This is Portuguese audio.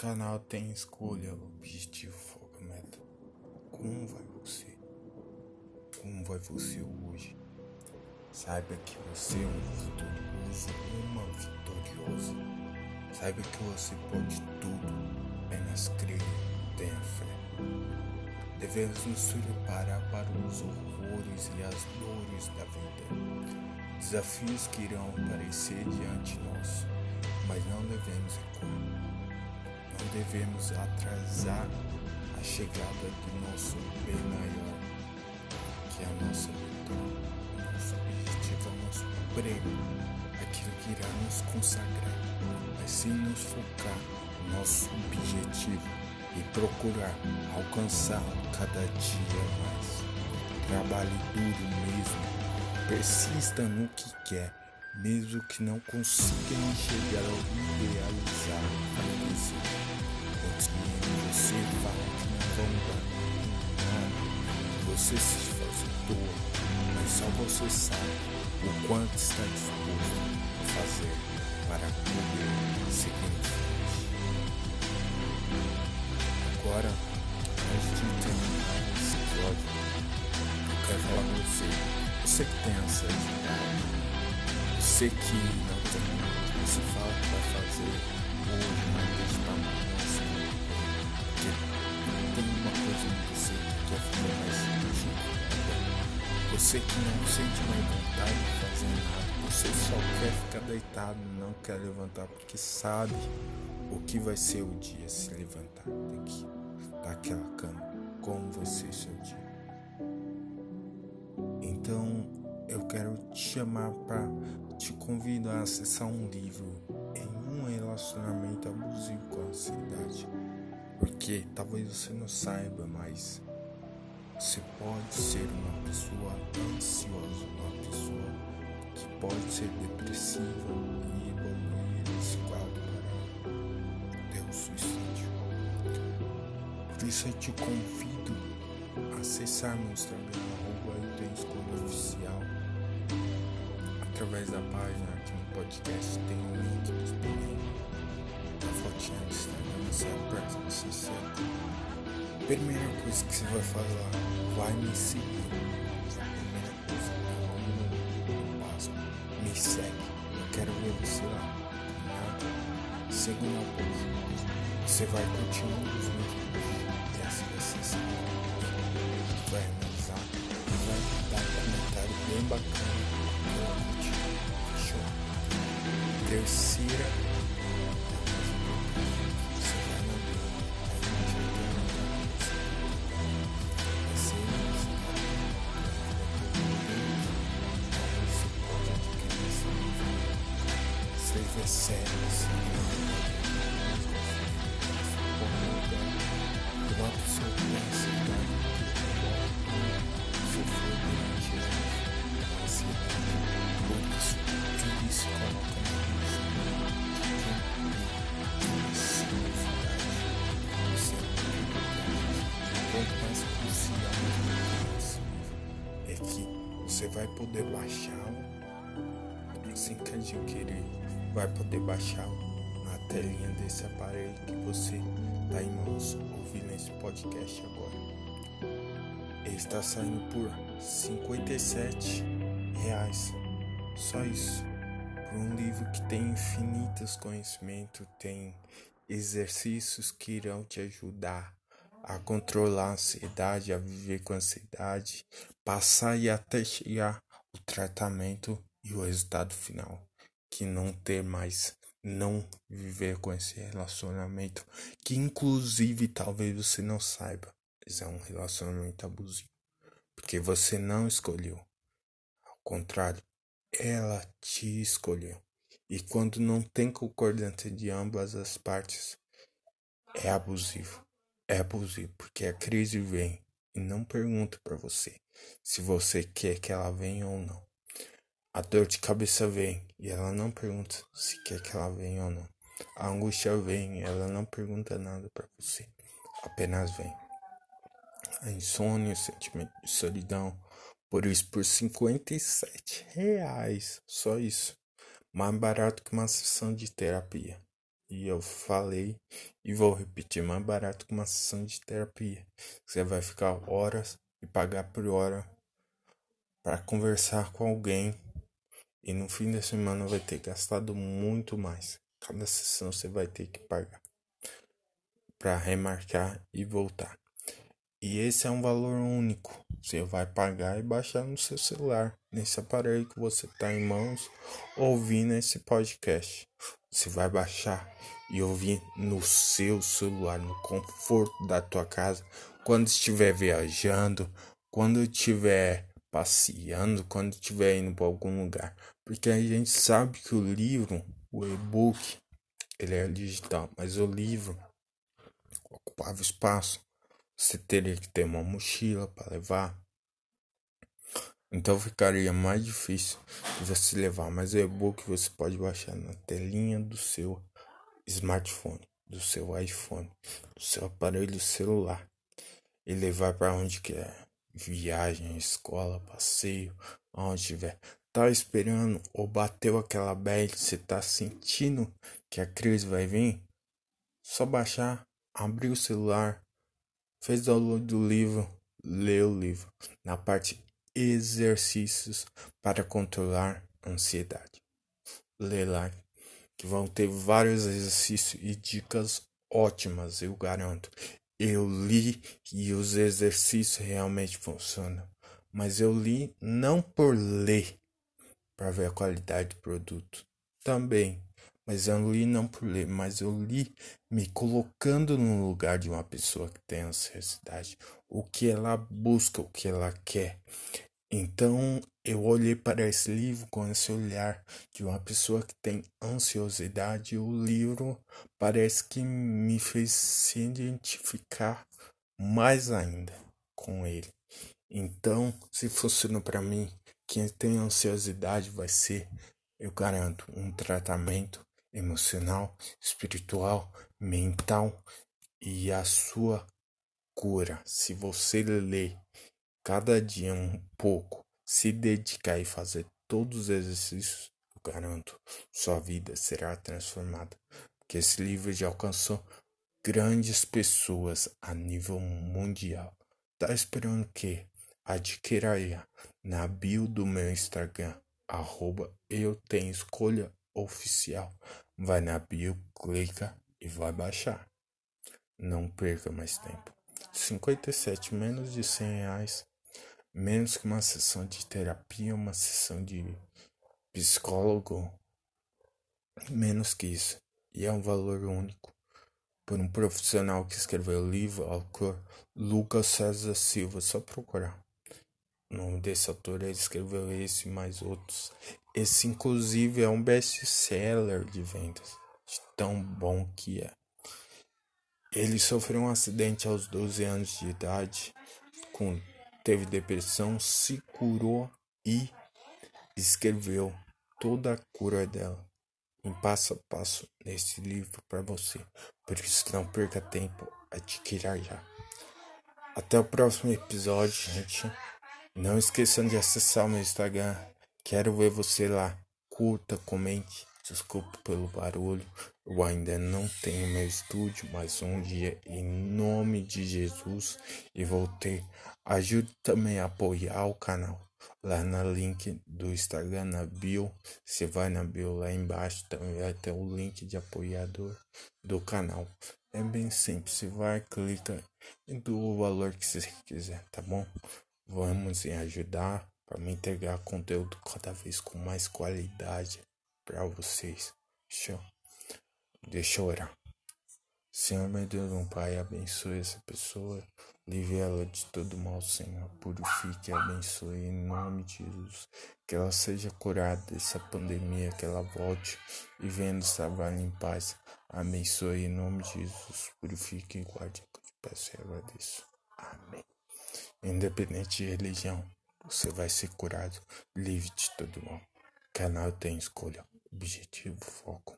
canal tem escolha, objetivo, foco, meta. Como vai você? Como vai você hoje? Saiba que você é um vitorioso, uma vitoriosa. Saiba que você pode tudo, apenas crer, tenha fé. Devemos nos preparar para os horrores e as dores da vida. Desafios que irão aparecer diante de nós, mas não devemos recuar não devemos atrasar a chegada do nosso bem maior, que é a nossa vitória, o nosso objetivo, o nosso prêmio, aquilo que irá nos consagrar, mas sim nos focar no nosso objetivo e procurar alcançá-lo cada dia mais. Trabalhe duro mesmo, persista no que quer, mesmo que não consiga enxergar ou idealizar Você se à toa, mas só você sabe o quanto está disposto a fazer para poder seguir em frente. Agora, antes de terminar esse episódio, eu quero falar com você. Você que tem ansiedade, você que não tem nada, você fala que vai fazer hoje, Você que não sente mais vontade de fazer nada, você só quer ficar deitado, não quer levantar porque sabe o que vai ser o dia se levantar. Daqui, daquela cama, como vai ser seu dia. Então eu quero te chamar para te convidar a acessar um livro em um relacionamento abusivo com a ansiedade. Porque talvez você não saiba, mas você pode ser uma pessoa ansiosa, uma pessoa que pode ser depressiva e evoluir esse quadro para ter o suicídio. Por isso eu te convido a acessar meu Instagram, arroba eu tenho escolha oficial. Através da página aqui no podcast tem um link disponível. A fotinha do Instagram para que você. Primeira coisa que você vai falar, vai me seguir. Primeira coisa, como passo, me segue. Eu quero ver você lá. Combinado? Segunda coisa, você vai curtir um dos meus vídeos. E assim você sabe. Vai analisar e vai dar um comentário bem bacana. Show. Terceira poder baixar assim que adquirir vai poder baixar na telinha desse aparelho que você está em mãos ouvindo esse podcast agora. Ele está saindo por 57 reais. Só isso. Por um livro que tem infinitos conhecimentos, tem exercícios que irão te ajudar a controlar a ansiedade, a viver com ansiedade, passar e até chegar o tratamento e o resultado final que não ter mais, não viver com esse relacionamento, que inclusive talvez você não saiba, mas é um relacionamento abusivo, porque você não escolheu. Ao contrário, ela te escolheu. E quando não tem concordância de ambas as partes, é abusivo. É abusivo, porque a crise vem e não pergunta para você se você quer que ela venha ou não. A dor de cabeça vem e ela não pergunta se quer que ela venha ou não. A angústia vem e ela não pergunta nada para você, apenas vem. A insônia, o sentimento de solidão, por isso por 57 reais, só isso. Mais barato que uma sessão de terapia. E eu falei e vou repetir, mais barato que uma sessão de terapia. Você vai ficar horas e pagar por hora para conversar com alguém e no fim da semana vai ter gastado muito mais. Cada sessão você vai ter que pagar para remarcar e voltar. E esse é um valor único. Você vai pagar e baixar no seu celular, nesse aparelho que você está em mãos, ouvindo esse podcast. Você vai baixar e ouvir no seu celular, no conforto da tua casa, quando estiver viajando, quando estiver passeando, quando estiver indo para algum lugar. Porque a gente sabe que o livro, o e-book, ele é digital, mas o livro ocupava espaço. Você teria que ter uma mochila para levar. Então ficaria mais difícil de você levar. Mas o e-book você pode baixar na telinha do seu smartphone, do seu iPhone, do seu aparelho celular e levar para onde quer. Viagem, escola, passeio, aonde tiver. Tá esperando ou bateu aquela bad, você tá sentindo que a crise vai vir? Só baixar, abrir o celular, fez download do livro, lê o livro. Na parte exercícios para controlar ansiedade. Lê lá que vão ter vários exercícios e dicas ótimas, eu garanto. Eu li e os exercícios realmente funcionam, mas eu li não por ler para ver a qualidade do produto. Também, mas eu li não por ler, mas eu li me colocando no lugar de uma pessoa que tem ansiedade, o que ela busca, o que ela quer. Então eu olhei para esse livro com esse olhar de uma pessoa que tem ansiosidade. O livro parece que me fez se identificar mais ainda com ele. Então, se funcionou para mim, quem tem ansiosidade vai ser, eu garanto, um tratamento emocional, espiritual, mental e a sua cura. Se você ler cada dia um pouco, se dedicar e fazer todos os exercícios, eu garanto, sua vida será transformada. Porque esse livro já alcançou grandes pessoas a nível mundial. Tá esperando o quê? Adquira aí na bio do meu Instagram, arroba eu tenho escolha oficial. Vai na bio, clica e vai baixar. Não perca mais tempo. 57 menos de 100 reais menos que uma sessão de terapia, uma sessão de psicólogo, menos que isso. E é um valor único. Por um profissional que escreveu o livro, autor Lucas César Silva, só procurar. O nome desse autor ele escreveu esse e mais outros. Esse, inclusive, é um best-seller de vendas, de tão bom que é. Ele sofreu um acidente aos 12 anos de idade, com teve depressão, se curou e escreveu toda a cura dela em passo a passo nesse livro para você. Por isso não perca tempo, adquira já. Até o próximo episódio, gente. Não esqueçam de acessar o meu Instagram. Quero ver você lá. Curta, comente. Desculpa pelo barulho. Eu ainda não tenho meu estúdio, mas um dia, em nome de Jesus, e vou ter. Ajude também a apoiar o canal. Lá na link do Instagram, na bio. Você vai na bio lá embaixo, também vai ter o link de apoiador do canal. É bem simples. Você vai, clica e do o valor que você quiser, tá bom? Vamos em ajudar para me entregar conteúdo cada vez com mais qualidade para vocês. Deixa eu orar. Senhor, meu Deus, meu Pai, abençoe essa pessoa. Livre ela de todo mal, Senhor. Purifique e abençoe em nome de Jesus. Que ela seja curada dessa pandemia, que ela volte e venha nos trabalhar em paz. Abençoe em nome de Jesus. Purifique e guarde. Eu te peço e agradeço. Amém. Independente de religião, você vai ser curado, livre de todo mal. Canal tem escolha objetivo, foco